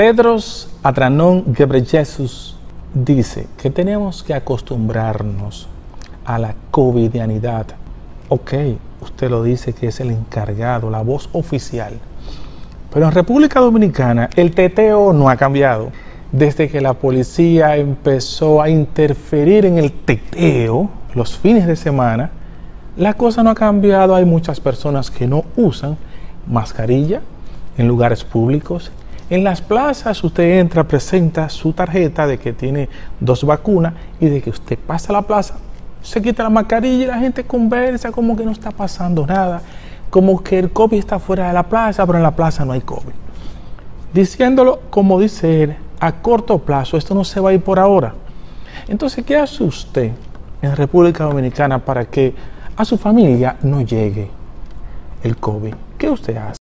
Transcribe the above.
Tedros Adhanom Ghebreyesus dice que tenemos que acostumbrarnos a la covidianidad. Ok, usted lo dice que es el encargado, la voz oficial. Pero en República Dominicana el teteo no ha cambiado. Desde que la policía empezó a interferir en el teteo los fines de semana, la cosa no ha cambiado. Hay muchas personas que no usan mascarilla en lugares públicos. En las plazas usted entra, presenta su tarjeta de que tiene dos vacunas y de que usted pasa a la plaza, se quita la mascarilla y la gente conversa como que no está pasando nada, como que el COVID está fuera de la plaza, pero en la plaza no hay COVID. Diciéndolo como dice él, a corto plazo, esto no se va a ir por ahora. Entonces, ¿qué hace usted en República Dominicana para que a su familia no llegue el COVID? ¿Qué usted hace?